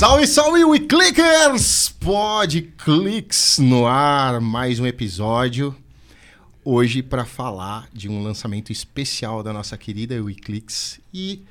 Salve, salve, WeClickers! Pode Clicks no ar, mais um episódio. Hoje para falar de um lançamento especial da nossa querida WeClicks e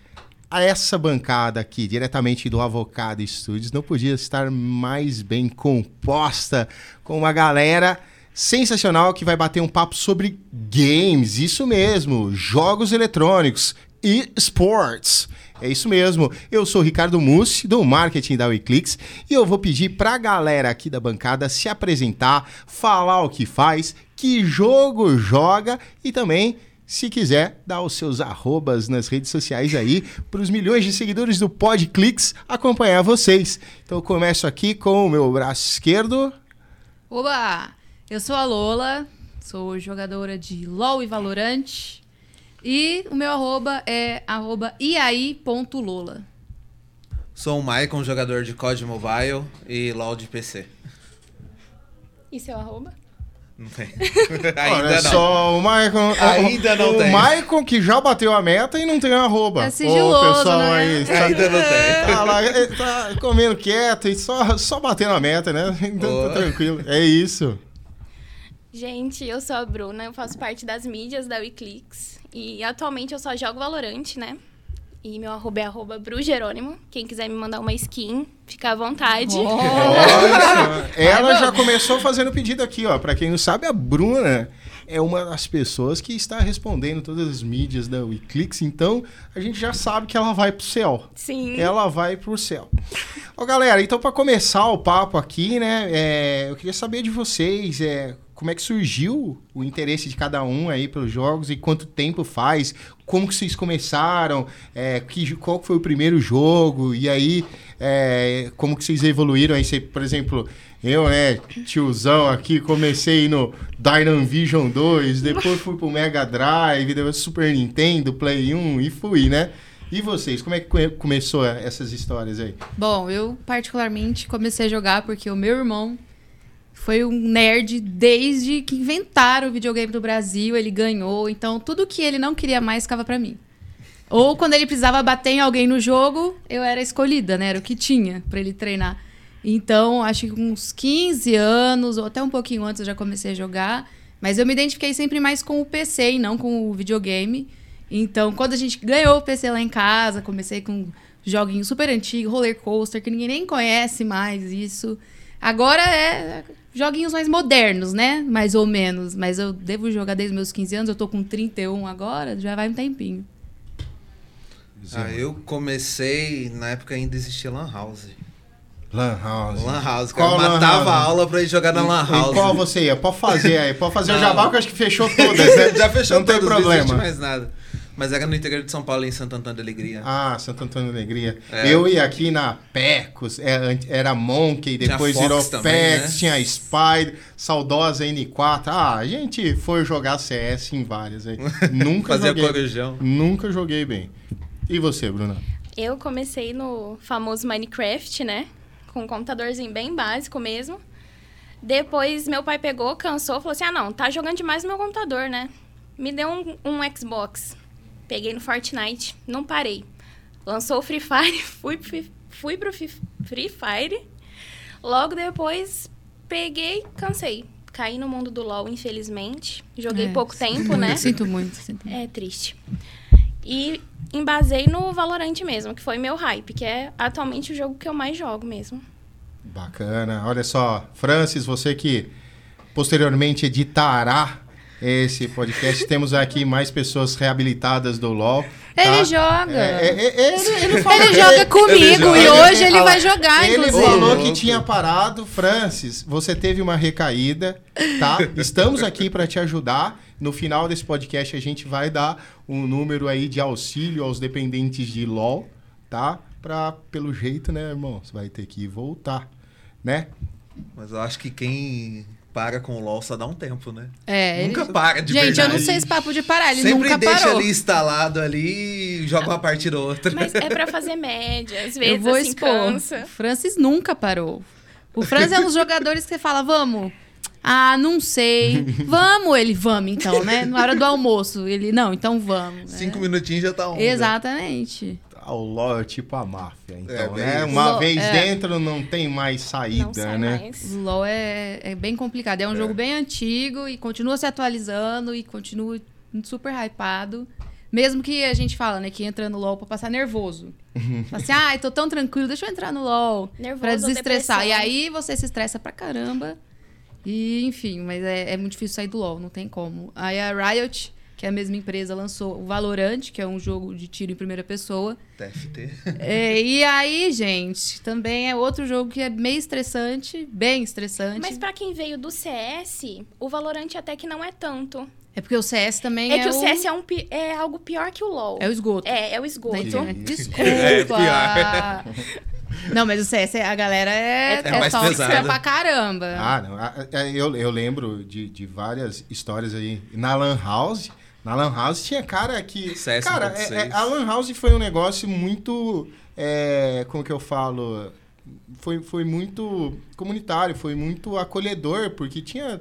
a essa bancada aqui, diretamente do Avocado Studios, não podia estar mais bem composta com uma galera sensacional que vai bater um papo sobre games, isso mesmo, jogos eletrônicos e sports. É isso mesmo. Eu sou Ricardo Mussi, do marketing da WeClicks, e eu vou pedir para a galera aqui da bancada se apresentar, falar o que faz, que jogo joga e também se quiser, dar os seus arrobas nas redes sociais aí para os milhões de seguidores do PodClicks acompanhar vocês. Então começo aqui com o meu braço esquerdo. Oba! Eu sou a Lola, sou jogadora de LoL e Valorant. E o meu arroba é arroba iai.lola. Sou o Maicon, jogador de COD Mobile e LoL de PC. E seu arroba? Não tem. Olha Ainda não. só o Maicon. Ainda não o tem. Maicon que já bateu a meta e não tem arroba. É sigiloso, Ô, pessoal né? aí. Tá, Ainda não tem. tá lá, ele tá comendo quieto e só, só batendo a meta, né? Então tá tranquilo. É isso. Gente, eu sou a Bruna, eu faço parte das mídias da WeClicks. E atualmente eu só jogo Valorant, né? E meu arroba é arroba Brujerônimo. Quem quiser me mandar uma skin, fica à vontade. Olha, ela já começou fazendo pedido aqui, ó. Pra quem não sabe, a Bruna é uma das pessoas que está respondendo todas as mídias da WeClicks, então a gente já sabe que ela vai pro céu. Sim. Ela vai pro céu. Ó, galera, então para começar o papo aqui, né, é, eu queria saber de vocês, é, como é que surgiu o interesse de cada um aí pelos jogos e quanto tempo faz, como que vocês começaram, é, que, qual foi o primeiro jogo e aí é, como que vocês evoluíram aí, você, por exemplo, eu, né, tiozão aqui, comecei no Dynam Vision 2, depois fui pro Mega Drive, depois Super Nintendo, Play 1 e fui, né? E vocês, como é que come- começou essas histórias aí? Bom, eu particularmente comecei a jogar porque o meu irmão foi um nerd desde que inventaram o videogame do Brasil, ele ganhou, então tudo que ele não queria mais ficava pra mim. Ou quando ele precisava bater em alguém no jogo, eu era escolhida, né? Era o que tinha pra ele treinar. Então, acho que uns 15 anos, ou até um pouquinho antes, eu já comecei a jogar. Mas eu me identifiquei sempre mais com o PC e não com o videogame. Então, quando a gente ganhou o PC lá em casa, comecei com joguinho super antigo, roller coaster, que ninguém nem conhece mais isso. Agora é joguinhos mais modernos, né? Mais ou menos. Mas eu devo jogar desde meus 15 anos, eu tô com 31 agora, já vai um tempinho. Ah, eu comecei, na época ainda existia Lan House. Lan House. Lan House, Qual cara. Matava House? a aula pra ir jogar na Lan E House. qual você ia? Pode fazer aí, pode fazer o jabá que eu acho que fechou todas, né? Já fechou Não tem todos, Não existe problema. mais nada. Mas era no interior de São Paulo, em Santo Antônio da Alegria. Ah, Santo Antônio da Alegria. É. Eu ia aqui na Pecos, é, era Monkey, Tinha depois Fox virou também, Pex, né? tinha Spider, saudosa N4. Ah, a gente foi jogar CS em várias aí. Nunca Fazia joguei. corujão. Nunca joguei bem. E você, Bruna? Eu comecei no famoso Minecraft, né? Com um computadorzinho bem básico mesmo. Depois meu pai pegou, cansou, falou assim: ah, não, tá jogando demais no meu computador, né? Me deu um, um Xbox. Peguei no Fortnite, não parei. Lançou o Free Fire, fui, pro- fui pro Free Fire. Logo depois, peguei, cansei. Caí no mundo do LoL, infelizmente. Joguei É, pouco tempo, muito, né? Sinto muito, sinto muito. É triste. E embasei no Valorant mesmo, que foi meu hype, que é atualmente o jogo que eu mais jogo mesmo. Bacana. Olha só, Francis, você que posteriormente editará esse podcast, temos aqui mais pessoas reabilitadas do LoL. tá? Ele joga. É, é, é, ele, ele falou- Ele joga comigo joga. e hoje ele vai jogar, Ele inclusive. falou que tinha parado. Francis, você teve uma recaída, tá? Estamos aqui para te ajudar. No final desse podcast, a gente vai dar um número aí de auxílio aos dependentes de LOL, tá? Pra, pelo jeito, né, irmão? Você vai ter que voltar, né? Mas eu acho que quem para com o LoL só dá um tempo, né? É, Nunca ele... para de Gente, verdade. eu não sei esse papo de parar, ele Sempre nunca deixa parou. ali instalado ali e joga uma partida ou outra. Mas é pra fazer média, às Eu vezes vou assim expor. cansa. O Francis nunca parou. O Francis é um dos jogadores que você fala, vamos. Ah, não sei. Vamos, ele, vamos então, né? Na hora do almoço. Ele, não, então vamos. né? Cinco minutinhos já tá on. Exatamente. Ah, o LoL é tipo a máfia, então, É, né? Uma LoL, vez é. dentro não tem mais Não saída, sai né? mais. O LoL é, é bem complicado. É um jogo bem antigo e continua se atualizando e continua super hypado. Mesmo que a gente fala, né, que entra no LoL pra passar nervoso. Fala assim, ai, tô tão tranquilo, deixa eu entrar no LoL. Nervoso pra desestressar. E aí você se estressa pra caramba. E, enfim, mas é, é muito difícil sair do LoL, não tem como. Aí a Riot, que a mesma empresa, lançou o Valorant, que é um jogo de tiro em primeira pessoa. TFT. É, e aí, gente, também é outro jogo que é meio estressante, bem estressante. Mas pra quem veio do CS, o Valorant até que não é tanto. É porque o CS também É, é, que o CS é, um, é algo pior que o LoL. é o esgoto. É, é o esgoto. da internet. Sim. Desculpa. É, pior. Não, mas o CS, a galera é, É é, mais tóxica pra caramba. Ah, não. Eu, eu lembro de, de várias histórias aí. Na Lan House, na Lan House tinha cara que. CS cara, 1.6. é- é- a Lan House foi um negócio muito. é, como que eu falo? Foi, foi muito comunitário, foi muito acolhedor, porque tinha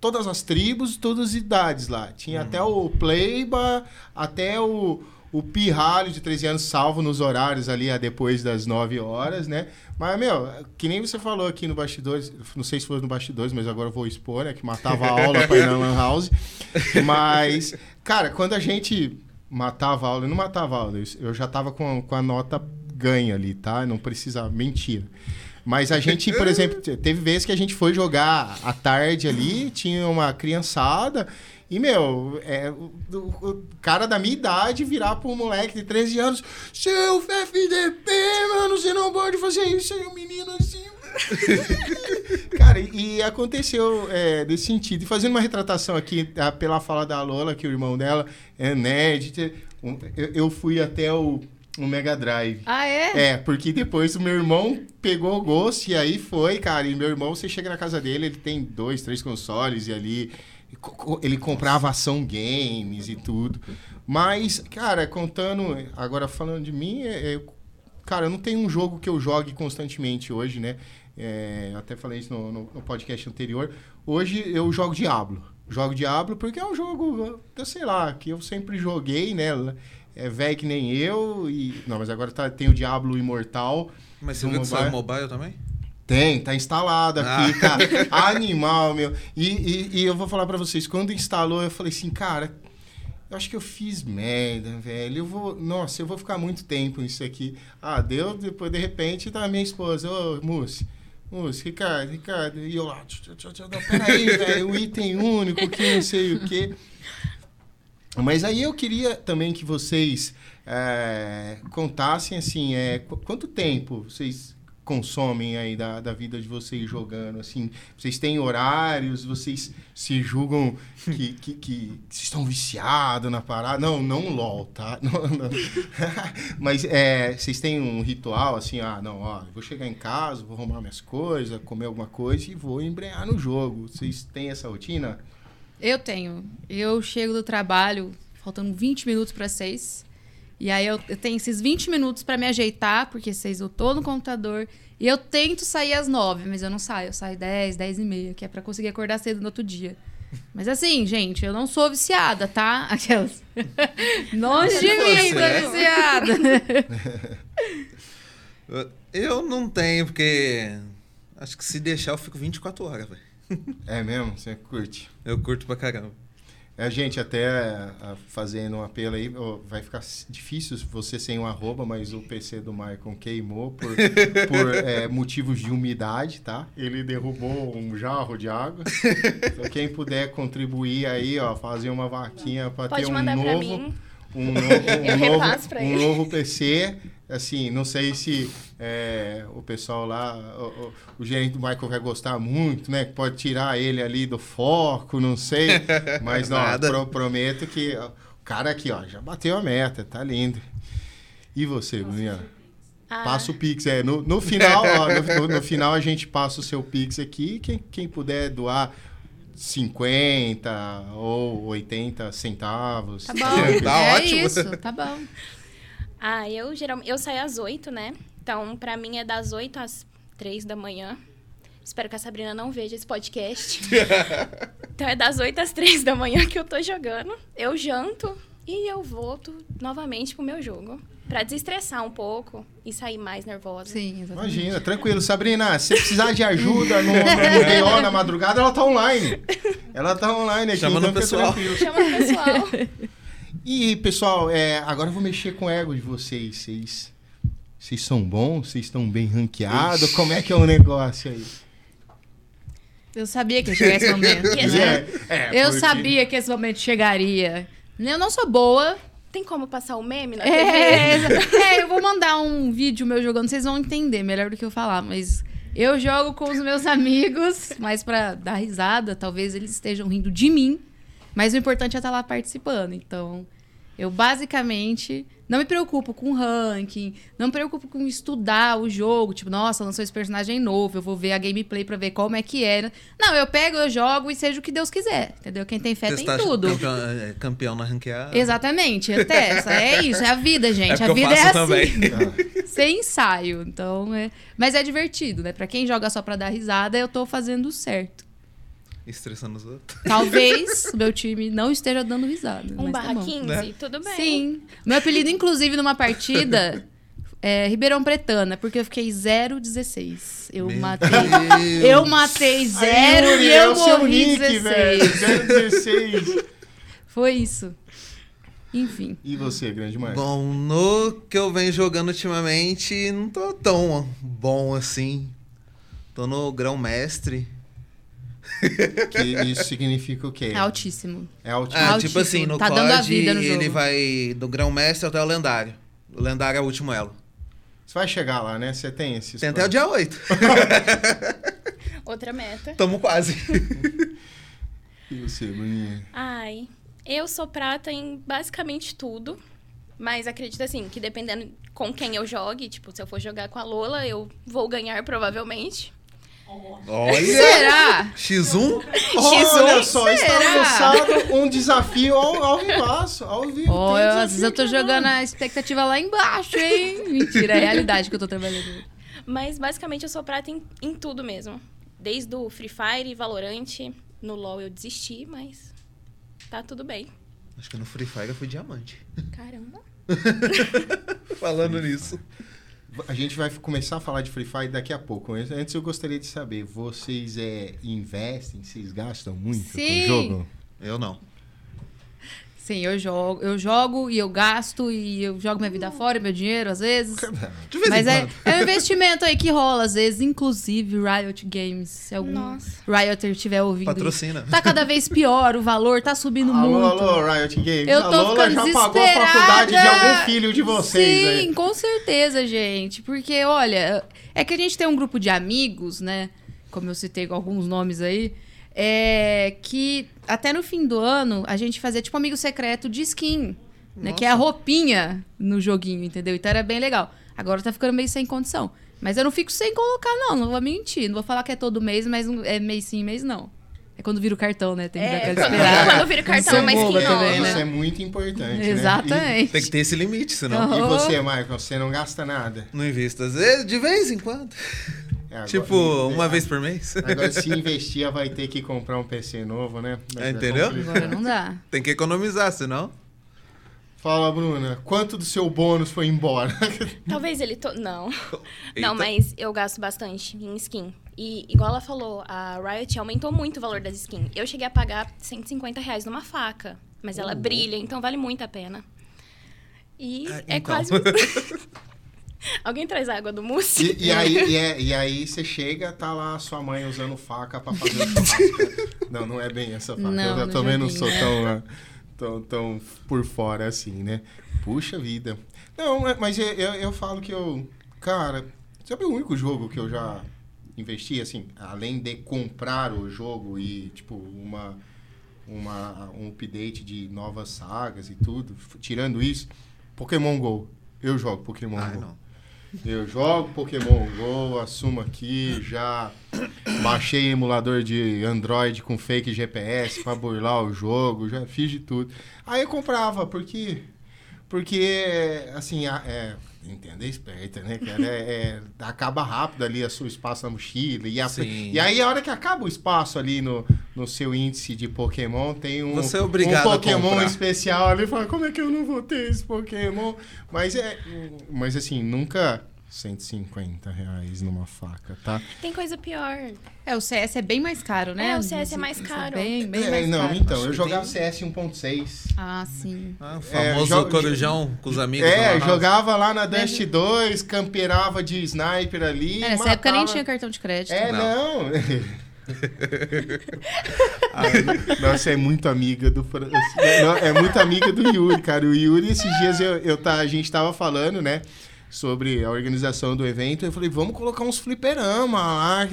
todas as tribos, todas as idades lá. Tinha até o Pleiba, até o, o Pirralho de 13 anos, salvo nos horários ali a depois das 9 horas, né? Mas, meu, que nem você falou aqui no bastidores, não sei se foi no bastidores, mas agora eu vou expor, né? Que matava a aula pra ir na Lan House. Mas, cara, quando a gente matava a aula, eu não matava a aula, eu- já tava com, com a nota ganha ali, tá? Não precisa, mentira. Mas a gente, por exemplo, te- teve vezes que a gente foi jogar à tarde ali, tinha uma criançada, e, meu, é, o, o- cara da minha idade virar pra um moleque de 13 anos, seu FDP, mano, você não pode fazer isso aí, o menino assim. Cara, e, e aconteceu é, desse sentido. E fazendo uma retratação aqui tá, pela fala da Lola, que o irmão dela é nerd, um- eu, eu fui até o, Mega Drive. Ah, é? É, porque depois o meu irmão pegou o gosto e aí foi, cara. E meu irmão, você chega na casa dele, ele tem dois, três consoles e ali ele comprava ação games e tudo. Mas, cara, contando, agora falando de mim, é- é- cara, não tenho um jogo que eu jogue constantemente hoje, né? É, até falei isso no, no- no podcast anterior. Hoje eu jogo Diablo. Jogo Diablo porque é um jogo, eu sei lá, que eu sempre joguei, né? É velho que nem eu. E, não, mas agora tá, tem o Diablo Imortal. Mas você viu que saiu mobile? mobile também? Tem, tá instalado aqui, Ah. cara. Animal, meu. E, e, e eu vou falar pra vocês, quando instalou, eu falei assim, cara, eu acho que eu fiz merda, velho. Eu vou. Nossa, eu vou ficar muito tempo nisso aqui. Ah, deu, depois, de repente, tá a minha esposa, ô, Mussi. Mussi, Ricardo, Ricardo. E eu lá, peraí, velho, o item único, que não sei o quê. Mas aí eu queria também que vocês é, contassem assim, é, qu- quanto tempo vocês consomem aí da, da vida de vocês jogando, assim, vocês têm horários, vocês se julgam que, que, que estão viciados na parada, não, não LOL, tá? Não, não. Mas é, vocês têm um ritual assim, ah, não, ó, vou chegar em casa, vou arrumar minhas coisas, comer alguma coisa e vou embrear no jogo. Vocês têm essa rotina? Eu tenho. Eu chego do trabalho faltando 20 minutos para 6. E aí eu, eu tenho esses 20 minutos para me ajeitar, porque 6 eu tô no computador. E eu tento sair às 9, mas eu não saio. Eu saio 10, 10 e meia, que é para conseguir acordar cedo no outro dia. Mas assim, gente, eu não sou viciada, tá? Aquelas. Longe de mim, tô é? viciada. Eu não tenho, porque. Acho que se deixar eu fico 24 horas, velho. É mesmo? Você curte? Eu curto pra caramba. A gente até ah, fazendo um apelo aí, vai ficar difícil você sem um arroba, mas o PC do Maicon queimou por, por é, motivos de umidade, tá? Ele derrubou um jarro de água. Então quem puder contribuir aí, ó, fazer uma vaquinha para ter um novo, mim. Um novo, um novo, um novo PC. Assim, não sei se é, o pessoal lá, o, o- o gerente do Michael vai gostar muito, né? Que pode tirar ele ali do foco, não sei. Mas não, Nada. pro- prometo que ó, o cara aqui, ó, já bateu a meta, tá lindo. E você, Bruninha? Ah, Passa o Pix, é. No, no final, ó, no, no- no final a gente passa o seu Pix aqui. Quem, quem puder doar 50 ou 80 centavos. Tá bom. Tá é ótimo. isso, tá bom. Ah, eu geralmente eu saio às 8, né? Então, pra mim é das 8 às 3 da manhã. Espero que a Sabrina não veja esse podcast. então é das 8 às 3 da manhã que eu tô jogando. Eu janto e eu volto novamente pro meu jogo. Pra desestressar um pouco e sair mais nervosa. Sim, exatamente. Imagina, tranquilo. Sabrina, se precisar de ajuda no, no BO na madrugada, ela tá online. Ela tá online aqui. Chama no então fica pessoal. Chama o pessoal. E, pessoal, é, agora eu vou mexer com o ego de vocês. Vocês, vocês são bons? Vocês estão bem ranqueados? Como é que é o negócio aí? Eu sabia que ia chegar esse momento. Yes, né? é, Eu porque- sabia que esse momento chegaria. Eu não sou boa. Tem como passar o meme na TV? É, é, eu vou mandar um vídeo meu jogando, vocês vão entender melhor do que eu falar, mas eu jogo com os meus amigos, mas pra dar risada, talvez eles estejam rindo de mim, mas o importante é estar lá participando. Então, eu basicamente não me preocupo com ranking, não me preocupo com estudar o jogo, tipo, nossa, lançou esse personagem novo, eu vou ver a gameplay pra ver como é que era. Não, eu pego, eu jogo e seja o que Deus quiser, entendeu? Quem tem fé Testar tem tudo. Campeão, é, campeão na ranqueada. Exatamente, é testa, é isso, é a vida, gente. É a vida é assim. também. Sem ensaio. Então, é... Mas é divertido, né? Pra quem joga só pra dar risada, eu tô fazendo certo. Estressando os outros. Talvez o meu time não esteja dando risada. Um mas tá barra bom. 15, Né? tudo bem. Sim. Meu apelido, inclusive, numa partida. É Ribeirão Pretana, porque eu fiquei 0,16. Eu Meu matei. Deus. Eu matei Aí, zero Yuri, e é eu seu morri nick, 16. velho. 016. Foi isso. Enfim. E você, grande Marcos? Bom, no que eu venho jogando ultimamente, não tô tão bom assim. Tô no grão-mestre. Que isso significa o quê? É altíssimo. É. Ah, Altíssimo. tipo assim, no Tá COD, dando a vida no ele vai do grão-mestre até o lendário. O lendário é o último elo. Você vai chegar lá, né? Você tem esses... Tem até o dia 8. Outra meta. Tamo quase. E você, Bruninha? Ai, eu sou prata em basicamente tudo. Mas acredito assim, que dependendo com quem eu jogue, tipo, se eu for jogar com a Lola, eu vou ganhar provavelmente. Olha! Será? X1? Olha só, está Será? lançado um desafio ao, ao vivaço, ao vivo. Tem eu, às vezes eu tô aqui jogando a expectativa lá embaixo, hein? Mentira, é a realidade que eu tô trabalhando. Mas basicamente eu sou prata em, em tudo mesmo. Desde o Free Fire, Valorant, no LoL eu desisti, mas tá tudo bem. Acho que no Free Fire eu fui diamante. Caramba. Falando nisso. A gente vai começar a falar de Free Fire daqui a pouco. Antes eu gostaria de saber, vocês é, investem, vocês gastam muito com Sim. o jogo? Eu não. Sim, eu jogo, eu jogo e eu gasto e eu jogo minha vida fora, meu dinheiro às vezes. De vez Mas em é, é um investimento aí que rola às vezes, inclusive Riot Games. Se algum Nossa. Rioter estiver ouvindo. Patrocina. Tá cada vez pior, o valor tá subindo Alô, muito. alô, Riot Games. Eu tô a Lola ficando já pagou a faculdade de algum filho de vocês. Sim, aí. com certeza, gente. Porque, olha, é que a gente tem um grupo de amigos, né? Como eu citei com alguns nomes aí. É que até no fim do ano a gente fazia tipo amigo secreto de skin. Né, que é a roupinha no joguinho, entendeu? Então era bem legal. Agora tá ficando meio sem condição. Mas eu não fico sem colocar, não. Não vou mentir. Não vou falar que é todo mês, mas não- é mês sim, mês não. É quando vira o cartão, né? Tem que dar É, aquela quando, esperada. quando vira o cartão, é mais boba skin também. Isso né? é muito importante, né? Exatamente. Tem que ter esse limite, senão. E, e Oh. você, Michael, você não gasta nada? Não. Às vezes, de vez em quando. É, agora- tipo, uma vez por mês. Agora, se investir, vai ter que comprar um PC novo, né? Mas é Entendeu? Agora não dá. Tem que economizar, senão. Fala, Bruna, quanto do seu bônus foi embora? Talvez ele... To... Não. Eita. Não, mas eu gasto bastante em skin. E, igual ela falou, a Riot aumentou muito o valor das skins. Eu cheguei a pagar 150 reais numa faca. Mas ela Oh. brilha, então vale muito a pena. E Ah, é então. quase... Alguém traz água do mousse? E, e aí, e, é- e aí você chega, tá lá a sua mãe usando faca pra fazer o churrasco. não, não é bem essa faca. Não, eu no também não sou né? tão, ah, tão, tão por fora assim, né? Puxa vida. Não, mas- mas eu, eu, eu falo que eu... Cara, sabe o único jogo que eu já investi, assim, além de comprar o jogo e, tipo, uma, uma, um update de novas sagas e tudo, tirando isso, Pokémon GO. Eu jogo Pokémon Ai, GO. não. Eu jogo Pokémon GO, assumo aqui, já baixei emulador de Android com fake GPS pra burlar o jogo, já fiz de tudo. Aí eu comprava, porque. Porque, assim, é. Entenda, é esperta, né, cara? É, é, acaba rápido ali a seu espaço na mochila. E, a- e aí, a hora que acaba o espaço ali no, no seu índice de Pokémon tem um, Você é obrigado um Pokémon especial ali. Fala, como é que eu não vou ter esse Pokémon? Mas é. Mas assim, nunca 150 reais numa faca, tá? Tem coisa pior. É, o CS é bem mais caro, né? É, o CS é mais são caro. Bem, bem É, mais não, caro. então, eu Acho jogava CS 1.6. Ah, sim. Ah, o É, famoso jo- corujão com os amigos. É, jogava lá na Dust 2, camperava de sniper ali. É, nessa época nem matava- tinha cartão de crédito. É, não. Não. Ah, Nossa, é muito amiga do Fran- Não, É muito amiga do Yuri, cara. O Yuri, esses dias eu, eu tá, a gente tava falando, né? Sobre a organização do evento. Eu falei, vamos colocar uns fliperama lá.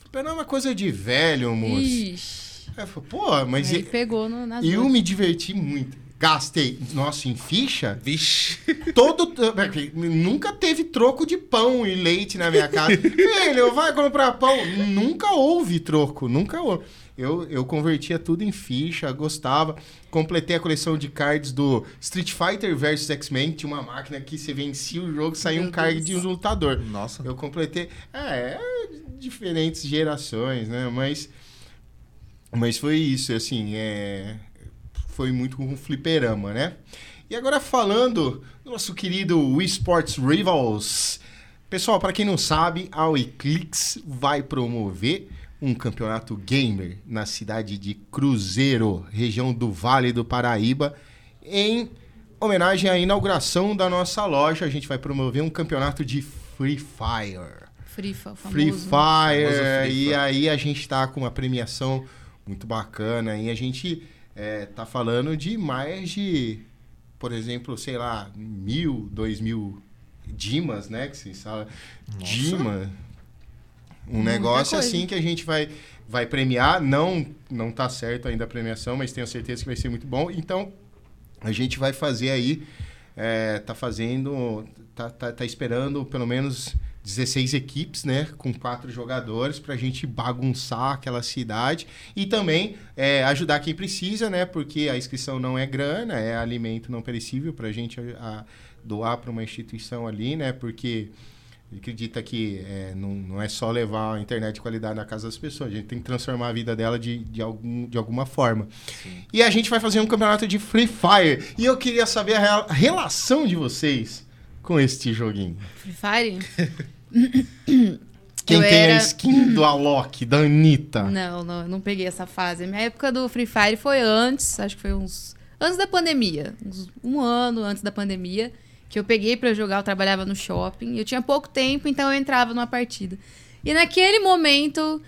Fliperama é coisa de velho, moço. Ixi. Aí eu falei, pô, mas Ele e- pegou no, nas eu duas. me diverti muito. Gastei, nossa, em ficha, Vixe. todo. Nunca teve troco de pão e leite na minha casa. Filho, vai comprar pão. Nunca houve troco, nunca houve. Eu, eu convertia tudo em ficha, gostava. Completei a coleção de cards do Street Fighter vs X-Men. Tinha uma máquina que você vencia o jogo, saía um card Deus. de um lutador. Nossa. Eu completei. É, é, diferentes gerações, né? Mas. Mas foi isso, assim, é. Foi muito com o fliperama, né? E agora falando do nosso querido Wii Sports Rivals. Pessoal, para quem não sabe, a Eclix vai promover um campeonato gamer na cidade de Cruzeiro, região do Vale do Paraíba, em homenagem à inauguração da nossa loja. A gente vai promover um campeonato de Free Fire. Free, Fa- famoso. Free Fire. Free E aí a gente tá com uma premiação muito bacana. E a gente é, tá falando de mais de, por exemplo, sei lá, mil, dois mil Dimas, né? Que se fala. Dima. Um negócio assim que a gente vai, vai premiar. Não, não tá certo ainda a premiação, mas tenho certeza que vai ser muito bom. Então, a gente vai fazer aí. É, tá fazendo. Tá, tá, tá esperando pelo menos 16 equipes, né? Com quatro jogadores pra gente bagunçar aquela cidade. E também é, ajudar quem precisa, né? Porque a inscrição não é grana, é alimento não perecível gente a- a doar para uma instituição ali, né? Porque acredita que é, não, não é só levar a internet de qualidade na casa das pessoas, a gente tem que transformar a vida dela de, de, algum, de alguma forma. E a gente vai fazer um campeonato de Free Fire. E eu queria saber a, a relação de vocês com este joguinho. Free Fire? Quem Eu tem a era- skin do Alok, da Anitta? Não, não, eu não peguei essa fase. A minha época do Free Fire foi antes, acho que foi uns. Antes da pandemia. Uns, um ano antes da pandemia. Que eu peguei pra jogar, eu trabalhava no shopping. Eu tinha pouco tempo, então eu entrava numa partida. E naquele momento,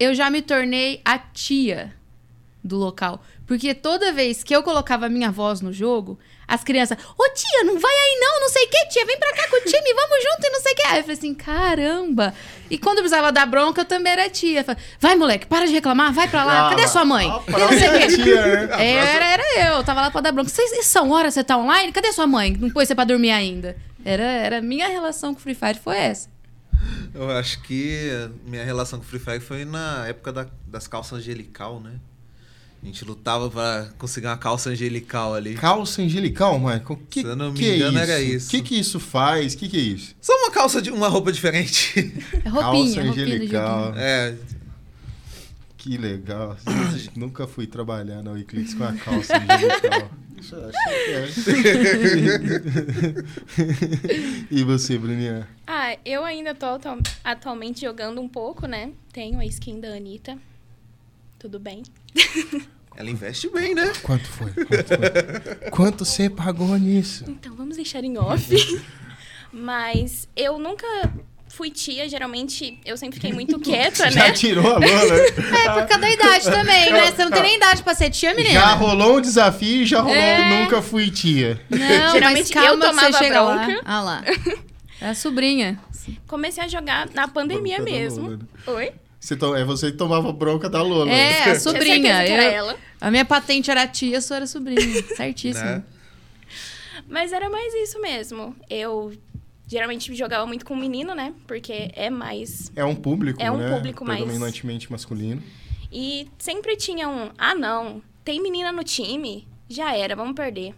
eu já me tornei a tia do local. Porque toda vez que eu colocava minha voz no jogo, as crianças, ô tia, não vai aí não, não sei o que, tia, vem pra cá com o time, vamos junto e não sei o que. Aí eu falei assim, caramba. E quando eu precisava dar bronca, eu também era tia. Eu falei, vai moleque, para de reclamar, vai pra lá, cadê a sua mãe? A Cadê não sei o própria quê? tia, né? Era, era eu, tava lá pra dar bronca. Vocês são horas você tá online? Cadê sua mãe? Não pôs você pra dormir ainda. Era, era minha relação com o Free Fire foi essa. Eu acho que minha relação com o Free Fire foi na época da- das calças angelical, né? A gente lutava pra conseguir uma calça angelical ali. Calça angelical, Michael? Que, Se eu não me que é engano, isso? era isso. O que, que isso faz? O que, que é isso? Só uma calça de uma roupa diferente. É Calça roupinha, do angelical. É, Que legal. Nunca fui trabalhar na Eclipse com a calça angelical. Isso eu achei que é. e você, Bruninha? Ah, eu ainda tô atu- atualmente jogando um pouco, né? Tenho a skin da Anitta. Tudo bem. ela investe bem, né? Quanto foi? Quanto, foi? Quanto você pagou nisso? Então, vamos deixar em off. Mas eu nunca fui tia, geralmente eu sempre fiquei muito quieta, Já né? tirou a lona? É por causa da idade também, né? Você não tem nem idade pra ser tia, menina. Já rolou um desafio e já rolou É. nunca fui tia. Não, mas Geralmente calma eu tomava você chega lá. bronca. Ah lá. É a sobrinha. Comecei a jogar na pandemia mesmo. Lola. Oi? Você to- É você que tomava bronca da Lola. É, a sobrinha. Eu- ela. a minha patente era tia, a sua era sobrinha. Certíssimo. Né? Mas era mais isso mesmo. Eu geralmente jogava muito com menino, né? Porque é mais. É um público, É um né? público mais- Predominantemente masculino. E sempre tinha um. Ah, não. Tem menina no time? Já era, vamos perder.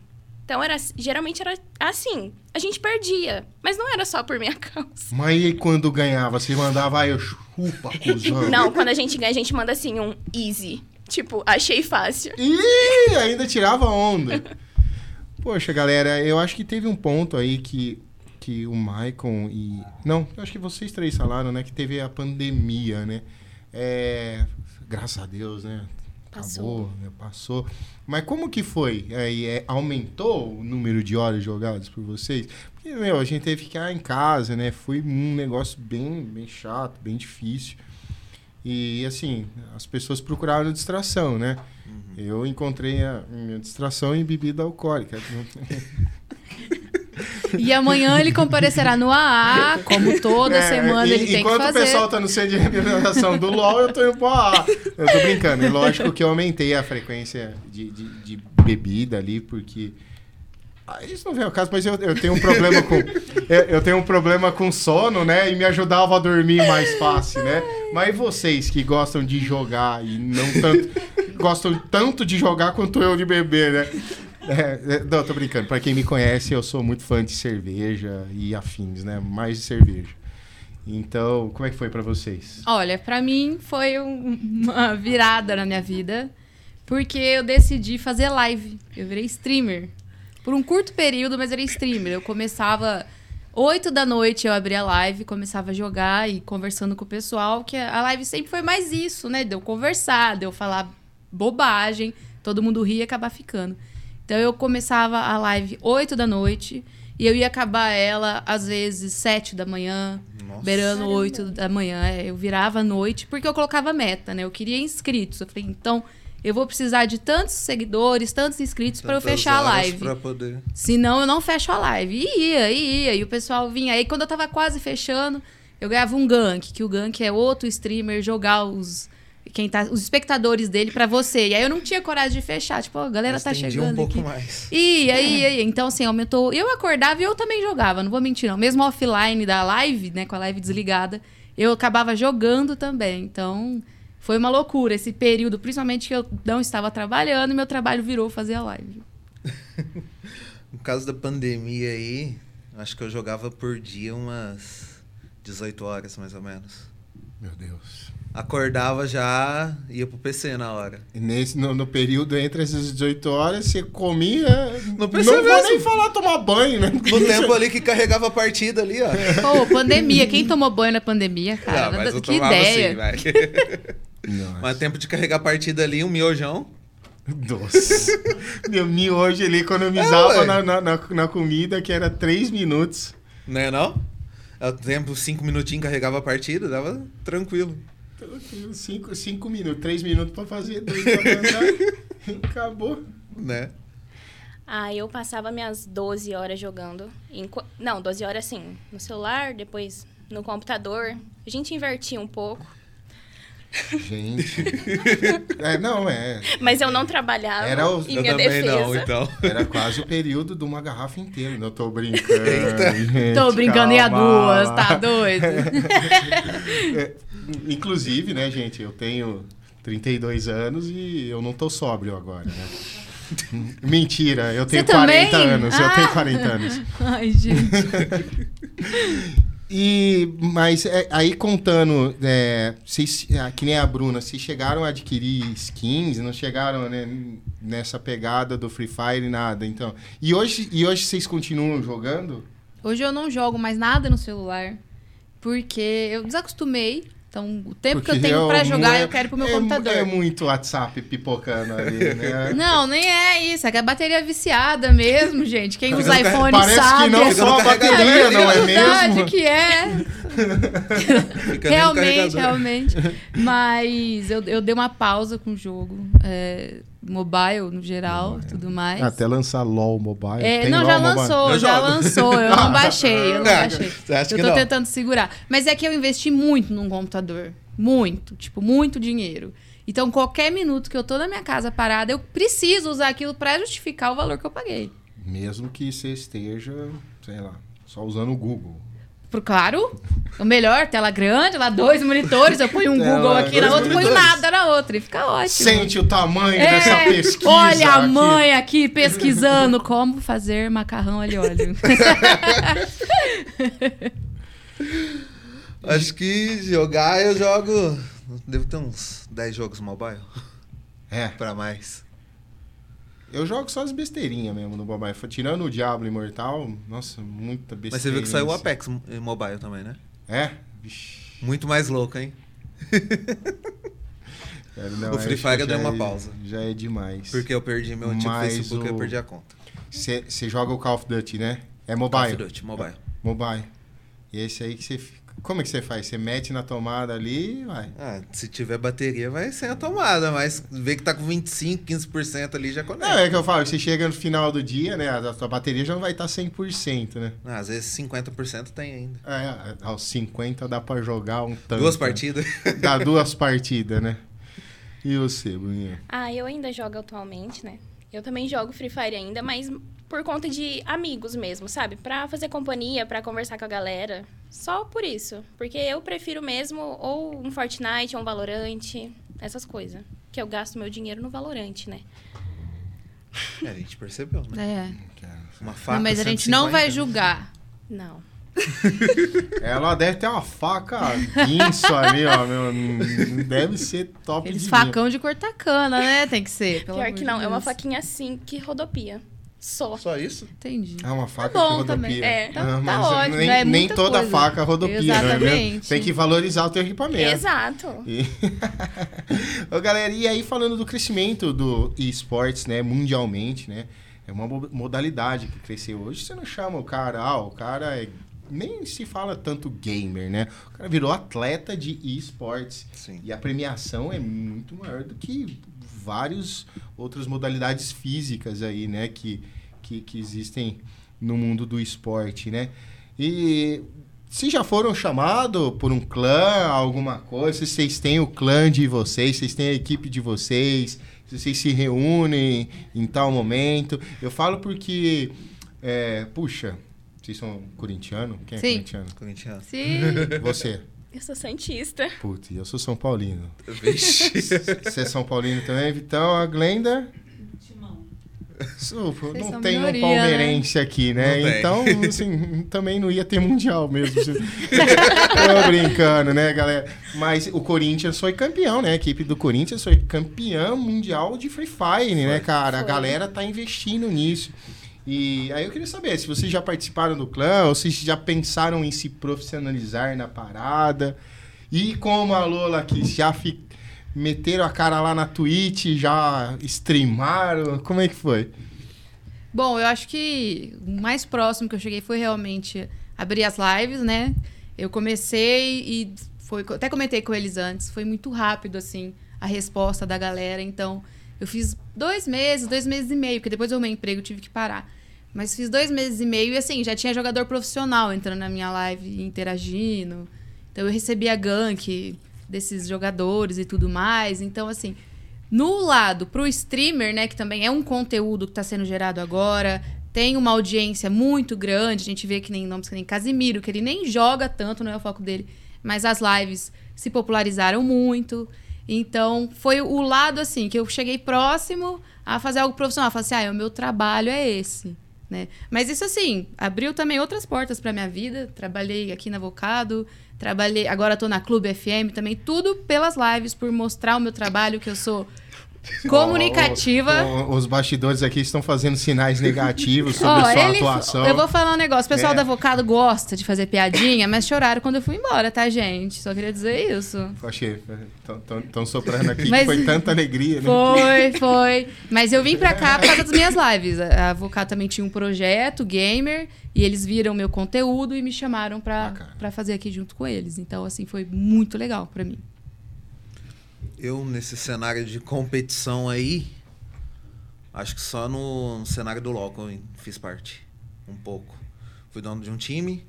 Então era geralmente era assim. A gente perdia. Mas não era só por minha causa. Mas e quando ganhava? Você mandava, ah, eu chupa, cuzão. Não, quando a gente ganha, a gente manda assim um easy. Tipo, achei fácil. Ih, ainda tirava onda. Poxa, galera, eu acho que teve um ponto aí que, que o Maicon e. Não, eu acho que vocês três falaram, né? Que teve a pandemia, né? É, graças a Deus, né? Passou. Acabou, né? passou. Mas como que foi? Aí, é, aumentou o número de horas jogadas por vocês? Porque, meu, a gente teve que ficar em casa, né? Foi um negócio bem, bem chato, bem difícil. E, assim, as pessoas procuraram distração, né? Eu encontrei a minha distração em bebida alcoólica. E amanhã ele comparecerá no AA, como toda É, semana e- ele tem que enquanto fazer. o pessoal tá no centro de reabilitação do LOL, eu tô indo pro AA. Eu tô brincando. E lógico que eu aumentei a frequência de, de, de bebida ali, porque. Ah, isso não vem ao caso, mas eu, eu tenho um problema com. Eu, eu tenho um problema com sono, né? E me ajudava a dormir mais fácil, né? Mas vocês que gostam de jogar e não tanto. gostam tanto de jogar quanto eu de beber, né? É, é, não, tô brincando. Pra quem me conhece, eu sou muito fã de cerveja e afins, né? Mais de cerveja. Então, como é que foi pra vocês? Olha, pra mim foi um- uma virada na minha vida, porque eu decidi fazer live. Eu virei streamer. Por um curto período, mas virei streamer. Eu começava 8 da noite, eu abria a live, começava a jogar e conversando com o pessoal, que a live sempre foi mais isso, né? De eu conversar, de eu falar bobagem, todo mundo ria e acabar ficando. Então eu começava a live 8 da noite e eu ia acabar ela às vezes 7 da manhã, Nossa. beirando Caramba. 8 da manhã. É, Eu virava à noite porque eu colocava meta, né? Eu queria inscritos. Eu falei, então eu vou precisar de tantos seguidores, tantos inscritos para eu fechar a live. Pra poder... Senão eu não fecho a live. E ia, e ia. E o pessoal vinha. Aí quando eu tava quase fechando, eu ganhava um gank, que o gank é outro streamer jogar os. Quem tá, os espectadores dele pra você. E aí eu não tinha coragem de fechar. Tipo, a galera Mas tá chegando um pouco aqui. mais. Ia, ia, ia. Então, assim, aumentou. Eu acordava e eu também jogava, não vou mentir, não. Mesmo offline da live, né, com a live desligada, eu acabava jogando também. Então, foi uma loucura esse período, principalmente que eu não estava trabalhando e meu trabalho virou fazer a live. No caso da pandemia aí, acho que eu jogava por dia umas 18 horas, mais ou menos. Meu Deus. Acordava já, ia pro PC na hora. E nesse, no, no período entre essas 18 horas, você comia. Não precisa não vou mesmo. nem falar tomar banho, né? No tempo ali que carregava a partida ali, ó. Pô, pandemia. Quem tomou banho na pandemia, cara? Não, mas eu que tomava ideia. assim. Mas tempo de carregar a partida ali, um miojão. Nossa. Meu miojo ele economizava É, na, na, na, na comida, que era 3 minutos. Né não? É o tempo, cinco minutinhos carregava a partida, dava tranquilo. 5 cinco minutos, 3 minutos pra fazer, 2 pra mandar. Acabou. Né? Ah, eu passava minhas 12 horas jogando. Enqu- Não, 12 horas assim, no celular, depois no computador. A gente invertia um pouco. Gente. É, não, é. Mas eu não trabalhava Era o- em eu minha também defesa. não, então. Era quase o período de uma garrafa inteira. Não tô brincando. Gente, Tô brincando em a calma duas, tá doido? É, inclusive, né, gente, eu tenho 32 anos e eu não tô sóbrio agora, né? Mentira, eu tenho Você também? 40 anos, eu Ah. tenho 40 anos. Ai, gente. E, mas é, aí contando, é, vocês, ah, que nem a Bruna, vocês chegaram a adquirir skins, não chegaram né, nessa pegada do Free Fire nada, então. E hoje, e hoje vocês continuam jogando? Hoje eu não jogo mais nada no celular, porque eu desacostumei. Então, o tempo que eu Porque tenho pra jogar, é- eu quero ir pro meu é, computador. É muito WhatsApp pipocando ali, né? Não, nem é isso. É que a bateria é viciada mesmo, gente. Quem usa no iPhone Parece sabe. que não só a bateria, não é mesmo? que é. Realmente, realmente. Mas eu, eu dei uma pausa com o jogo. é, mobile, no geral, tudo mais. Até lançar LOL Mobile. É, Tem não, LOL já Mobile? lançou, já lançou. Eu não baixei, eu não baixei. você acha Eu que tô não? tentando segurar. Mas é que eu investi muito num computador. Muito. Tipo, muito dinheiro. Então, qualquer minuto que eu tô na minha casa parada, eu preciso usar aquilo pra justificar o valor que eu paguei. Mesmo que você esteja, sei lá, só usando o Google. Por, claro, o melhor, tela grande, lá dois monitores, eu ponho um Tela, Google aqui na dois outra, ponho monitores. nada na outra e fica ótimo. Sente o tamanho É, dessa pesquisa. olha a aqui. mãe aqui pesquisando como fazer macarrão alho e óleo. Acho que jogar eu jogo. Devo ter uns 10 jogos mobile. É. pra mais. Eu jogo só as besteirinhas mesmo no mobile. Tirando o Diablo Imortal, nossa, muita besteira. Mas você viu que saiu o Apex em mobile também, né? É? Vixe. Muito mais louco, hein? Cara, não, O Free Fire deu uma é- pausa. Já é demais. Porque eu perdi meu antigo Mas Facebook e eu o- perdi a conta. Você joga o Call of Duty, né? É Call of mobile. Duty, mobile. Mobile. E esse aí que você. Como é que você faz? Você mete na tomada ali e vai. Ah, se tiver bateria vai sem a tomada, mas vê que tá com 25, 15% ali já conecta. Não, é que eu falo, você chega no final do dia, né? A sua bateria já não vai estar 100%, né? Ah, às vezes 50% tem ainda. É, aos 50 dá pra jogar um tanto. Duas né? partidas. Dá duas partidas, né? E você, Bruninha? Ah, eu ainda jogo atualmente, né? Eu também jogo Free Fire ainda, mas por conta de amigos mesmo, sabe? Pra fazer companhia, pra conversar com a galera. Só por isso. Porque eu prefiro mesmo ou um Fortnite ou um Valorant, essas coisas. Que eu gasto meu dinheiro no Valorant, né? É, a gente percebeu, né? É. Uma faca. Não, mas a gente não 150. vai julgar. Não. Ela deve ter uma faca guinso ali, ó. Meu, não deve ser top Aqueles de facão de cortar cana, né? Tem que ser. pelo Pior que não, é uma Deus. faquinha assim que rodopia. Só. Só isso? Entendi. Ah, uma faca Tá bom que rodopia. também. É. Tá- Ah, tá mas ótimo, Nem, é nem toda coisa. faca rodopia, né? Exatamente. Tem que valorizar o teu equipamento. Exato. E... Ô, galera, e aí falando do crescimento do esportes, né, mundialmente, né? É uma mo- modalidade que cresceu. Hoje você não chama o cara, ah, o cara é... Nem se fala tanto gamer, né? O cara virou atleta de esportes. Sim. E a premiação é muito maior do que várias outras modalidades físicas aí, né? Que, que, que existem no mundo do esporte, né? E se já foram chamados por um clã, alguma coisa, se vocês têm o clã de vocês, vocês têm a equipe de vocês, se vocês se reúnem em tal momento. Eu falo porque, é, puxa, vocês são corintiano? Quem é Sim. corintiano? Corintiano. Sim. Você. Eu sou santista. Putz, eu sou São Paulino. Vixe. Você é São Paulino também, Vitão? A Glenda? Timão. Sou, não tem um minoria, palmeirense aqui, né? Não tem. Então, assim, também não ia ter mundial mesmo. Tô brincando, né, galera? Mas o Corinthians foi campeão, né? A equipe do Corinthians foi campeã mundial de Free Fire, né, cara? A Foi. galera tá investindo nisso. E aí eu queria saber se vocês já participaram do clã, ou se já pensaram em se profissionalizar na parada. E como a Lola aqui, já fi- meteram a cara lá na Twitch, já streamaram, como é que foi? Bom, eu acho que o mais próximo que eu cheguei foi realmente abrir as lives, né? Eu comecei e foi, até comentei com eles antes, foi muito rápido, assim, a resposta da galera. Então, eu fiz dois meses, dois meses e meio, porque depois do meu emprego eu tive que parar. Mas fiz dois meses e meio e, assim, já tinha jogador profissional entrando na minha live e interagindo. Então, eu recebia gank desses jogadores e tudo mais. Então, assim, no lado pro streamer, né, que também é um conteúdo que está sendo gerado agora, tem uma audiência muito grande, a gente vê que nem nomes que nem Casimiro, que ele nem joga tanto, não é o foco dele, mas as lives se popularizaram muito. Então, foi o lado assim que eu cheguei próximo a fazer algo profissional, falei assim: "Ah, o meu trabalho é esse". Né? Mas isso assim, abriu também outras portas para minha vida. Trabalhei aqui na Avocado, trabalhei, agora estou na Clube FM também, tudo pelas lives por mostrar o meu trabalho que eu sou comunicativa. Ó, ó, Os bastidores aqui estão fazendo sinais negativos sobre Ó, sua eles- atuação. Eu vou falar um negócio. O pessoal É. do Avocado gosta de fazer piadinha, mas choraram quando eu fui embora, tá, gente? Só queria dizer isso. Achei. Estão soprando aqui. Mas- Foi tanta alegria, né? Foi, foi. Mas eu vim pra cá por causa das minhas lives. A Avocado também tinha um projeto, gamer, e eles viram meu conteúdo e me chamaram pra, pra fazer aqui junto com eles. Então, assim, foi muito legal pra mim. Eu, nesse cenário de competição aí, acho que só no cenário do LoL que eu fiz parte. Um pouco. Fui dono de um time.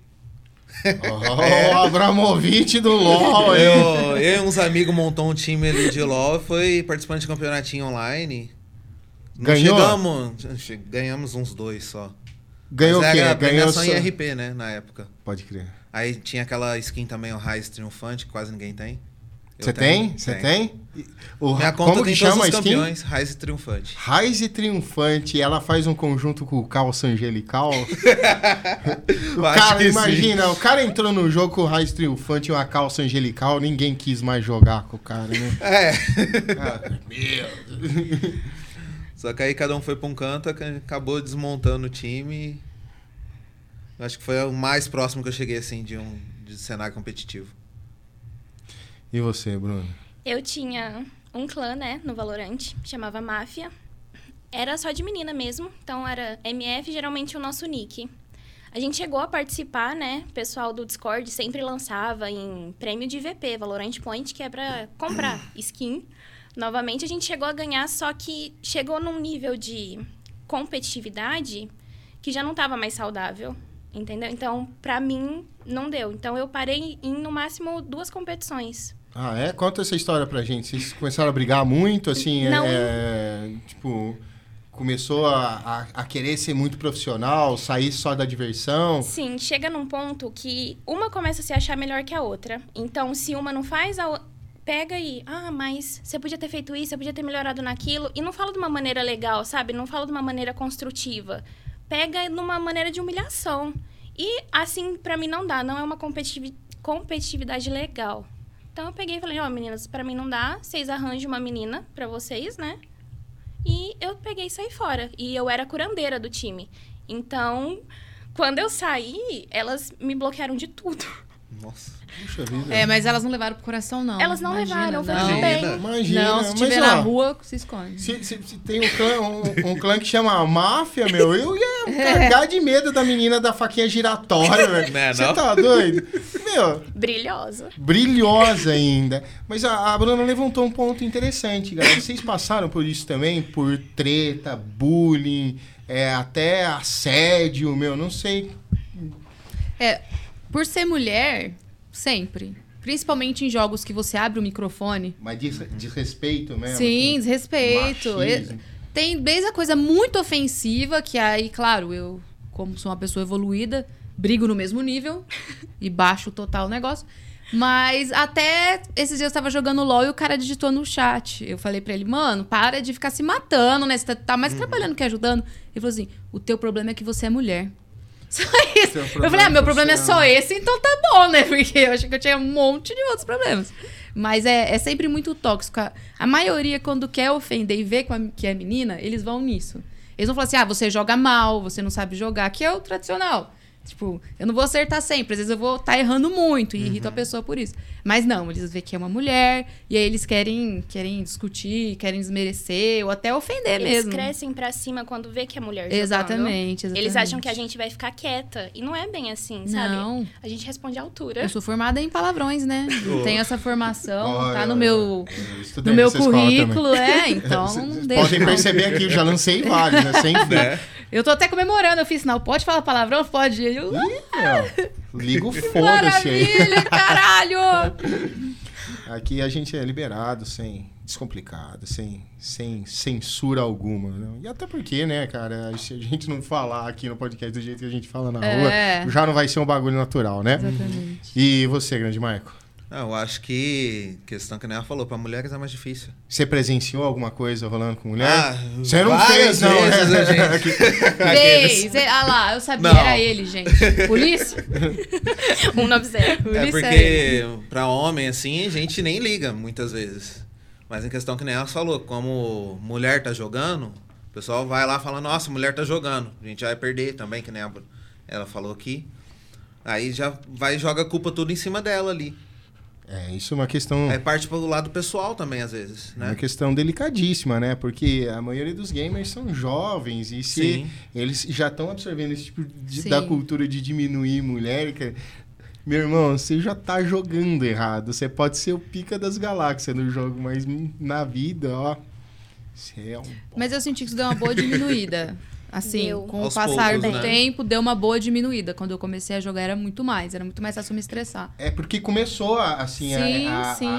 Ó, o Abramovich do LOL, hein? Eu, eu e uns amigos montou um time ali de LoL e foi participante de campeonatinho online. Não Ganhou? Chegamos, che- ganhamos uns dois só. Ganhou o Mas quê? era Ganhou sua... em RP, né, na época. Pode crer. Aí tinha aquela skin também, o Raiz Triunfante, que quase ninguém tem. Você tem? Você tem? O, Minha conta como tem que chama os campeões, Raiz e Triunfante. Raiz e Triunfante, ela faz um conjunto com o Calça Angelical. o cara, que sim. imagina, o cara entrou no jogo com o Raiz Triunfante e uma calça angelical, ninguém quis mais jogar com o cara, né? É. Ah, meu. Só que aí cada um foi pra um canto, ac- acabou desmontando o time. Acho que foi o mais próximo que eu cheguei, assim, de um de cenário competitivo. E você, Bruno? Eu tinha um clã, né, no Valorant, chamava Máfia. Era só de menina mesmo, então era MF, geralmente o nosso nick. A gente chegou a participar, né? O pessoal do Discord sempre lançava em prêmio de VP, Valorant Point, que é pra comprar skin. Novamente, a gente chegou a ganhar, só que chegou num nível de competitividade que já não tava mais saudável, entendeu? Então, pra mim, não deu. Então, eu parei em, no máximo, duas competições. Ah, é? Conta essa história pra gente. Vocês começaram a brigar muito, assim, é- Não. é, tipo, começou a, a, a querer ser muito profissional, sair só da diversão. Sim, chega num ponto que uma começa a se achar melhor que a outra. Então, se uma não faz, a pega e, ah, mas você podia ter feito isso, você podia ter melhorado naquilo. E não fala de uma maneira legal, sabe? Não fala de uma maneira construtiva. Pega numa maneira de humilhação. E assim, pra mim não dá, não é uma competitivi- competitividade legal. Então eu peguei e falei, ó, meninas, pra mim não dá, vocês arranjam uma menina pra vocês, né? E eu peguei e saí fora. E eu era a curandeira do time. Então, quando eu saí, elas me bloquearam de tudo. Nossa. Puxa vida. É, mas elas não levaram pro coração, não. Elas não Imagina, levaram, foi tudo bem. Imagina, Não, se mas, tiver ó, na rua, se esconde. Se, se- se tem um clã, um, um clã que chama Máfia, meu, eu ia cagar de medo da menina da faquinha giratória, velho. Não é, Você tá doido? Meu, Brilhosa. brilhosa ainda. Mas a, a Bruna levantou um ponto interessante, galera. Vocês passaram por isso também? Por treta, bullying, é, até assédio, meu, não sei. É, por ser mulher, sempre. Principalmente em jogos que você abre o microfone. Mas des, desrespeito mesmo? Sim, assim, desrespeito. machismo. E- Tem desde a coisa muito ofensiva, que aí, claro, eu, como sou uma pessoa evoluída, brigo no mesmo nível e baixo total o negócio. Mas até esses dias eu tava jogando LOL e o cara digitou no chat. Eu falei pra ele, mano, para de ficar se matando, né? Você tá, tá mais trabalhando que ajudando. Ele falou assim: o teu problema é que você é mulher. Só isso. Eu falei, ah, meu é problema é você só esse, então tá bom, né? Porque eu achei que eu tinha um monte de outros problemas. Mas é, é sempre muito tóxico. A, a maioria, quando quer ofender e vê que é menina, eles vão nisso. Eles vão falar assim: ah, você joga mal, você não sabe jogar, que é o tradicional. Tipo, eu não vou acertar sempre, às vezes eu vou estar errando muito e irrito a pessoa por isso. Mas não, eles veem que é uma mulher e aí eles querem, querem discutir, querem desmerecer ou até ofender Eles mesmo. crescem pra cima quando vê que é mulher jogando. Exatamente, exatamente. Eles acham que a gente vai ficar quieta. E não é bem assim, sabe? Não. A gente responde à altura. Eu sou formada em palavrões, né? Oh. Tenho essa formação, Olha, tá no meu, no meu currículo, é, então Vocês deixa. podem perceber aqui, eu já lancei vários, né? Sem fim. Né? Eu tô até comemorando, eu fiz sinal, pode falar palavrão? Pode. Eu, Ih, meu, liga o foda-se aí. Maravilha, caralho! Aqui a gente é liberado, sem descomplicado, sem, sem censura alguma. né? E até porque, né, cara, se a gente não falar aqui no podcast do jeito que a gente fala na É. rua, já não vai ser um bagulho natural, né? Exatamente. E você, grande Maico? Não, eu acho que questão que nem ela falou, pra mulheres é mais difícil. Você presenciou alguma coisa rolando com mulher? Ah, você não fez, não, vezes né? a gente- Fez! é, Ah lá, eu sabia, Não. era ele, gente. Polícia? 190. Polícia É porque pra homem, assim, a gente nem liga muitas vezes. Mas em questão que nem ela falou, como mulher tá jogando, o pessoal vai lá e fala, nossa, mulher tá jogando. A gente vai perder também, que nem a- ela falou aqui. Aí já vai e joga a culpa tudo em cima dela ali. É, isso é uma questão, Aí parte pro lado pessoal também, às vezes, uma né? questão delicadíssima, né? Porque a maioria dos gamers são jovens e se Sim. eles já estão absorvendo esse tipo de, da cultura de diminuir mulher, que- meu irmão, você já tá jogando errado. Você pode ser o pica das galáxias no jogo, mas na vida, ó, você é um Mas eu senti que isso deu uma boa diminuída. Assim, Deu. com o Aos passar poucos, do né? tempo, deu uma boa diminuída. Quando eu comecei a jogar, era muito mais. Era muito mais fácil me estressar. É porque começou a, assim, a- Sim, a, sim. a-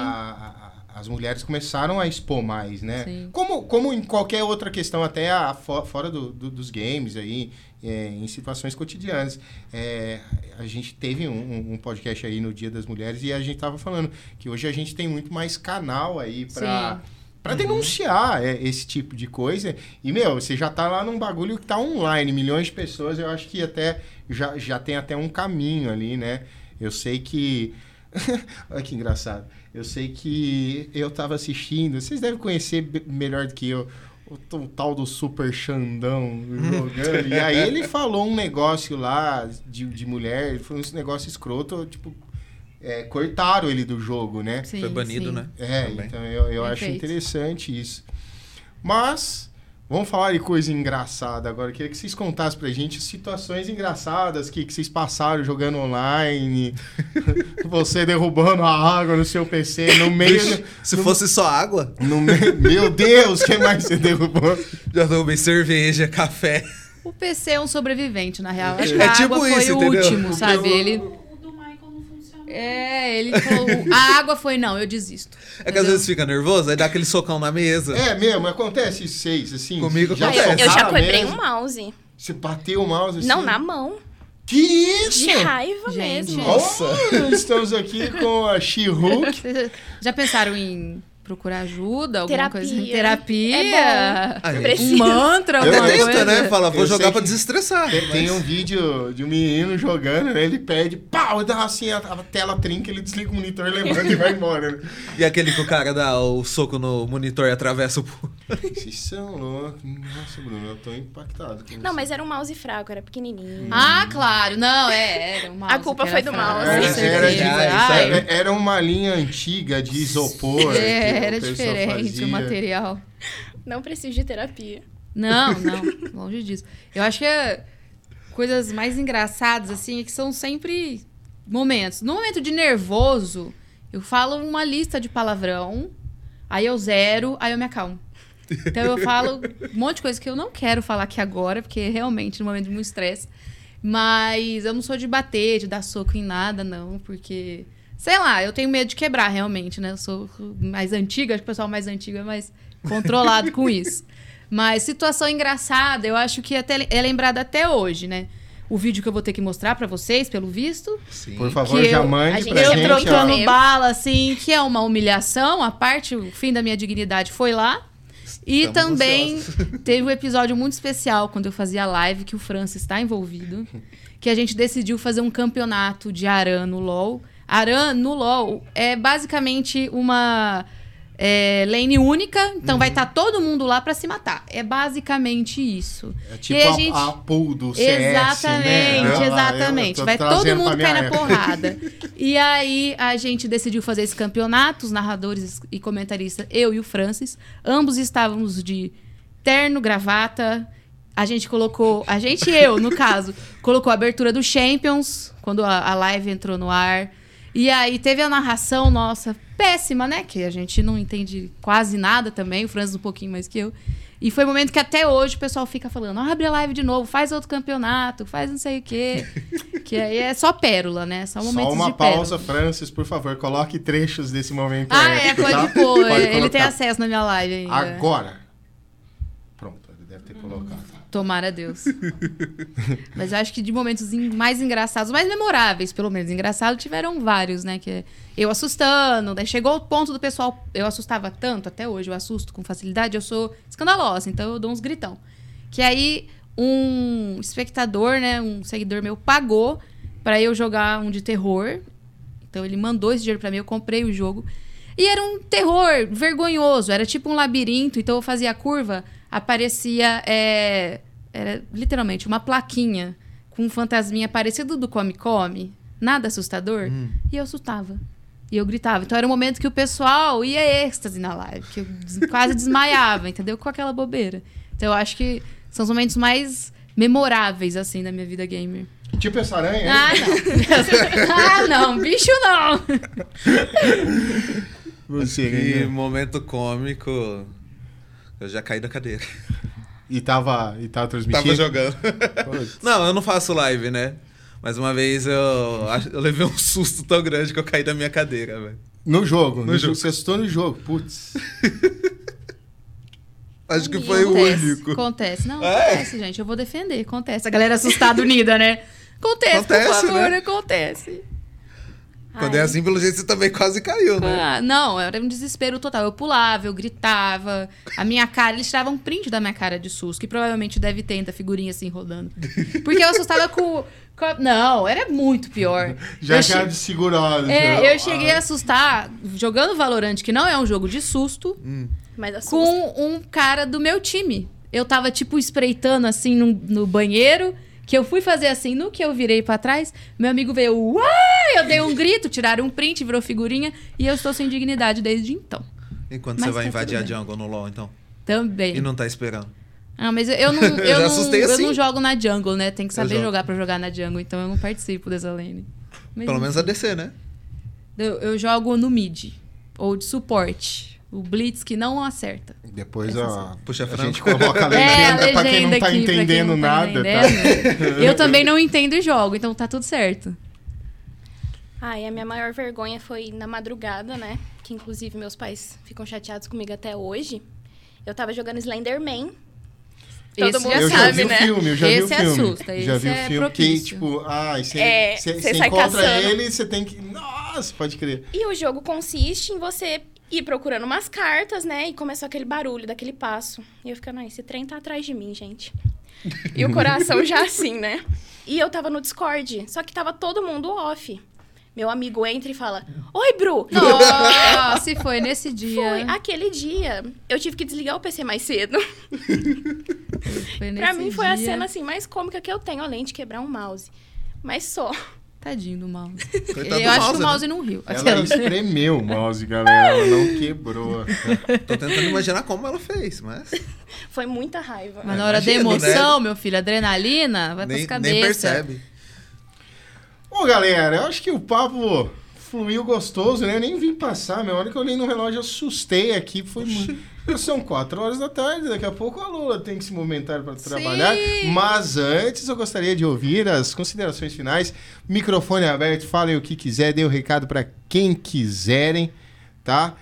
a- as mulheres começaram a expor mais, né? Sim. Como, como em qualquer outra questão, até a, fo- fora do, do- dos games aí, é, em situações cotidianas. É, a gente teve um, um- um podcast aí no Dia das Mulheres e a gente tava falando que hoje a gente tem muito mais canal aí pra... Sim. Pra denunciar é, esse tipo de coisa. E, meu, você já tá lá num bagulho que tá online, milhões de pessoas, eu acho que até já, já tem até um caminho ali, né? Eu sei que. Olha que engraçado. Eu sei que eu tava assistindo, vocês devem conhecer melhor do que eu. O, o tal do Super Xandão jogando. e aí ele falou um negócio lá de, de mulher, falou um negócio escroto, tipo, é, cortaram ele do jogo, né? Sim, Foi banido, sim. né? É, Também. então eu, eu acho interessante isso. Mas, vamos falar de coisa engraçada agora. Eu queria que vocês contassem pra gente situações engraçadas que, que vocês passaram jogando online. você derrubando a água no seu PC no meio. Se fosse só água, No meio meu Deus, o que mais você derrubou? já derrubei cerveja, café. O PC é um sobrevivente, na real. Acho que É a tipo água foi isso, o entendeu? último, sabe? Ele. O do Michael não funcionou. É, ele falou. A água foi, não, eu desisto. É que às Entendeu? vezes fica nervoso, aí dá aquele socão na mesa. É mesmo, acontece isso, vocês, assim? Comigo eu, acontece. eu já quebrei um mouse. Você bateu o mouse assim? Não, na mão. Que isso? De raiva Gente. mesmo. Nossa. Estamos aqui com a She-Hulk. Já pensaram em procurar ajuda? Alguma Terapia. coisa? assim? Terapia? É Ah, um mantra, Eu alguma Tenta, coisa? né? Fala, vou Eu jogar pra desestressar. Tem, tem Mas- um vídeo de um menino jogando, né? Ele perde, pau, dá assim, a, a tela trinca, ele desliga o monitor, levanta e vai embora. Né? E aquele que o cara dá o soco no monitor e atravessa o. Vocês são loucos. Nossa, Bruno, eu tô impactado. com Não, mas era um mouse fraco, era pequenininho. Ah, claro. Não, é, era o mouse A culpa foi do fraco, mouse. Era, com era, de- Ai, era- era uma linha antiga de isopor. é, era diferente o material. Não preciso de terapia. Não, não, longe disso. Eu acho que é coisas mais engraçadas, assim, é que são sempre momentos. No momento de nervoso, eu falo uma lista de palavrão, aí eu zero, aí eu me acalmo. Então eu falo um monte de coisa que eu não quero falar aqui agora, porque realmente no momento de muito estresse. Mas eu não sou de bater, de dar soco em nada, não, porque. Sei lá, eu tenho medo de quebrar realmente, né? Eu sou mais antiga, acho que o pessoal mais antigo é mais controlado com isso. Mas situação engraçada, eu acho que até é lembrada até hoje, né? O vídeo que eu vou ter que mostrar pra vocês, pelo visto. Sim. Por favor, Que já eu- mande a gente pra eu gente. trocando ó. ó. bala, assim, que é uma humilhação. A parte, o fim da minha dignidade foi lá. E Estamos também ansiosos. teve um episódio muito especial quando eu fazia live, que o Francis está envolvido. Que a gente decidiu fazer um campeonato de Aran no LoL. Aran no LoL é basicamente uma é, lane única, então vai estar todo mundo lá pra se matar. É basicamente isso. É tipo E a a, gente- a pool do CS, Exatamente, né? Exatamente. eu Vai todo mundo cair na porrada. E aí a gente decidiu fazer esse campeonato, os narradores e comentaristas, eu e o Francis. Ambos estávamos de terno, gravata. A gente colocou. A gente e eu, no caso, colocou a abertura do Champions, quando a, a live entrou no ar. E aí teve a narração nossa péssima, né? Que a gente não entende quase nada também, o Francis um pouquinho mais que eu. E foi um momento que até hoje o pessoal fica falando: abre a live de novo, faz outro campeonato, faz não sei o quê. que aí é só pérola, né? Só Só uma pausa, Francis, por favor, coloque trechos desse momento. Ah, é, épico, pode tá? pôr. Pode ele tem acesso na minha live ainda. Agora. Pronto, ele deve ter colocado. Tomara a Deus. Mas eu acho que de momentos en- mais engraçados, mais memoráveis, pelo menos. Engraçados tiveram vários, né? Que é eu assustando, daí chegou o ponto do pessoal. Eu assustava tanto, até hoje eu assusto com facilidade, eu sou escandalosa, então eu dou uns gritão. Que aí um espectador, né? Um seguidor meu pagou pra eu jogar um de terror. Então ele mandou esse dinheiro pra mim, eu comprei o jogo. E era um terror vergonhoso, era tipo um labirinto, então eu fazia a curva, aparecia. é, era literalmente uma plaquinha com um fantasminha parecido do Come Come, nada assustador, e eu assustava. E eu gritava. Então era um momento que o pessoal ia êxtase na live, que eu quase desmaiava, entendeu? Com aquela bobeira. Então eu acho que são os momentos mais memoráveis, assim, da minha vida gamer. Tipo essa aranha? Ah, não. ah, não, bicho não. Você, Que Guilherme. momento cômico. Eu já caí da cadeira. E tava, e tava transmitindo? Tava jogando. Não, eu não faço live, né? Mas uma vez eu, eu levei um susto tão grande que eu caí da minha cadeira, velho. No jogo. No, No jogo. Você assustou no jogo. Putz. Acho que foi o Acontece, único. Acontece. Não, É? acontece, gente. Eu vou defender. Acontece. A galera assustada unida, né? Acontece, Acontece, por favor, né? acontece. Quando é Ai, assim, pelo jeito, você também quase caiu, né? Ah, não, era um desespero total. Eu pulava, eu gritava. A minha cara, eles tiravam um print da minha cara de susto, que provavelmente deve ter ainda figurinha assim rodando. Porque eu assustava com. com a- Não, era muito pior. Já eu, já che- de segurado. já. é, eu cheguei a assustar jogando Valorant, que não é um jogo de susto, Mas assusta. com um cara do meu time. Eu tava, tipo, espreitando assim no, no banheiro. Que eu fui fazer assim, no que eu virei pra trás, meu amigo veio, uai! Eu dei um grito, tiraram um print, virou figurinha, e eu estou sem dignidade desde então. E quando Mas você vai tá invadir a jungle no LoL, então? Também. E não tá esperando? Ah, mas eu, eu não, eu, já não, assustei eu assim. não jogo na jungle, né? Tem que saber jogar pra jogar na jungle, então eu não participo dessa lane. Mas Pelo menos a DC, né? eu, eu jogo no mid, ou de suporte. O Blitz que não acerta. Depois ó, Puxa a gente coloca a É, a legenda pra quem não tá aqui, entendendo não tá nada, tá? entendendo. Eu também não entendo e jogo, então tá tudo certo. Ai, a minha maior vergonha foi na madrugada, né? Que inclusive meus pais ficam chateados comigo até hoje. Eu tava jogando Slenderman. Todo Esse mundo já sabe, o né? filme, eu já vi o Esse filme. assusta, já esse vi o é filme que, propício. tipo, ah, você É, encontra caçando. ele e você tem que. Nossa, pode crer. E o jogo consiste em você ir procurando umas cartas, né? E começou aquele barulho daquele passo. E eu ficando, ai, esse trem tá atrás de mim, gente. E o coração já assim, né? E eu tava no Discord, só que tava todo mundo off. Meu amigo entra e fala: Oi, Bru! Nossa, se foi nesse dia. Foi aquele dia. Eu tive que desligar o PC mais cedo. Foi pra nesse mim foi a dia. cena assim mais cômica que eu tenho, além de quebrar um mouse. Mas só. Tadinho do mouse. Coitado eu do acho mouse, que o né? mouse não riu. Ela espremeu o mouse, galera. Ela não quebrou. Tô tentando imaginar como ela fez, mas Foi muita raiva. Mas na hora da Imagino, emoção, meu filho, adrenalina, vai nem, pras nem cabeças. percebe. Bom, galera, eu acho que o papo fluiu gostoso, né? Eu nem vim passar, meu. A hora que eu olhei no relógio, eu assustei aqui. Foi muito. São quatro horas da tarde, daqui a pouco a Lula tem que se movimentar para trabalhar. Mas antes eu gostaria de ouvir as considerações finais. Microfone aberto, falem o que quiser, dê o recado para quem quiserem, tá?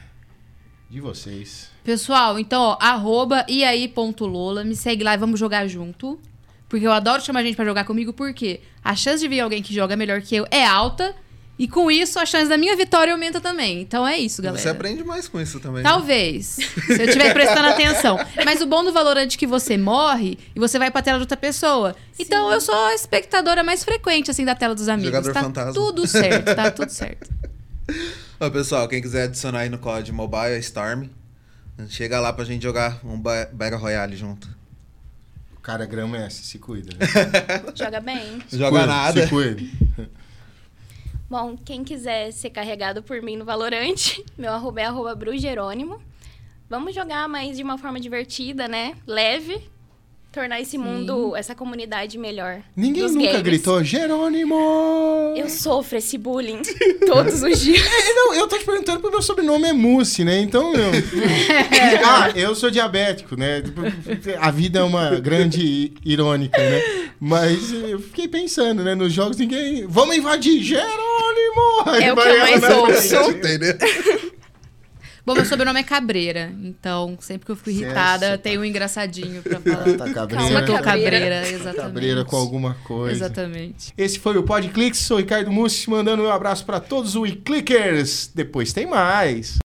De vocês. Pessoal, então, ó, arroba e aí ponto Lola, me segue lá e vamos jogar junto. Porque eu adoro chamar gente pra jogar comigo, porque a chance de vir alguém que joga melhor que eu é alta. E com isso, a chance da minha vitória aumenta também. Então é isso, galera. Você aprende mais com isso também. né? Talvez, se eu estiver prestando atenção. Mas o bom do Valorant é que você morre e você vai pra tela de outra pessoa. Então eu sou a espectadora mais frequente, assim, da tela dos amigos. Jogador tá fantasma. tudo certo, tá tudo certo. Ó, pessoal, quem quiser adicionar aí no COD Mobile, é Storm. Chega lá pra gente jogar um ba- Battle Royale junto. O cara grama é esse, se cuida. né? Joga bem. Se Joga cuida, nada. Se cuida. Bom, quem quiser ser carregado por mim no Valorante, meu arroba é arroba Brujerônimo. Vamos jogar, mas de uma forma divertida, né? Leve. Tornar esse mundo, essa comunidade melhor. Ninguém nunca games. gritou Jerônimo! Eu sofro esse bullying todos os dias. É, não, eu tô te perguntando porque meu sobrenome é Mussi, né? Então eu. ah, eu sou diabético, né? A vida é uma grande irônica, né? Mas eu fiquei pensando, né? Nos jogos ninguém. Vamos invadir! Jerônimo! Aí É o que eu mais ouço. Entendeu? Bom, meu sobrenome é Cabreira. Então, sempre que eu fico é irritada, super- tem um engraçadinho pra falar. Tá Se cabreira. eu tô Cabreira. cabreira, exatamente. Cabreira com alguma coisa. Exatamente. Esse foi o Podclix, sou o Ricardo Mussi, mandando um abraço pra todos os Clickers. Depois tem mais.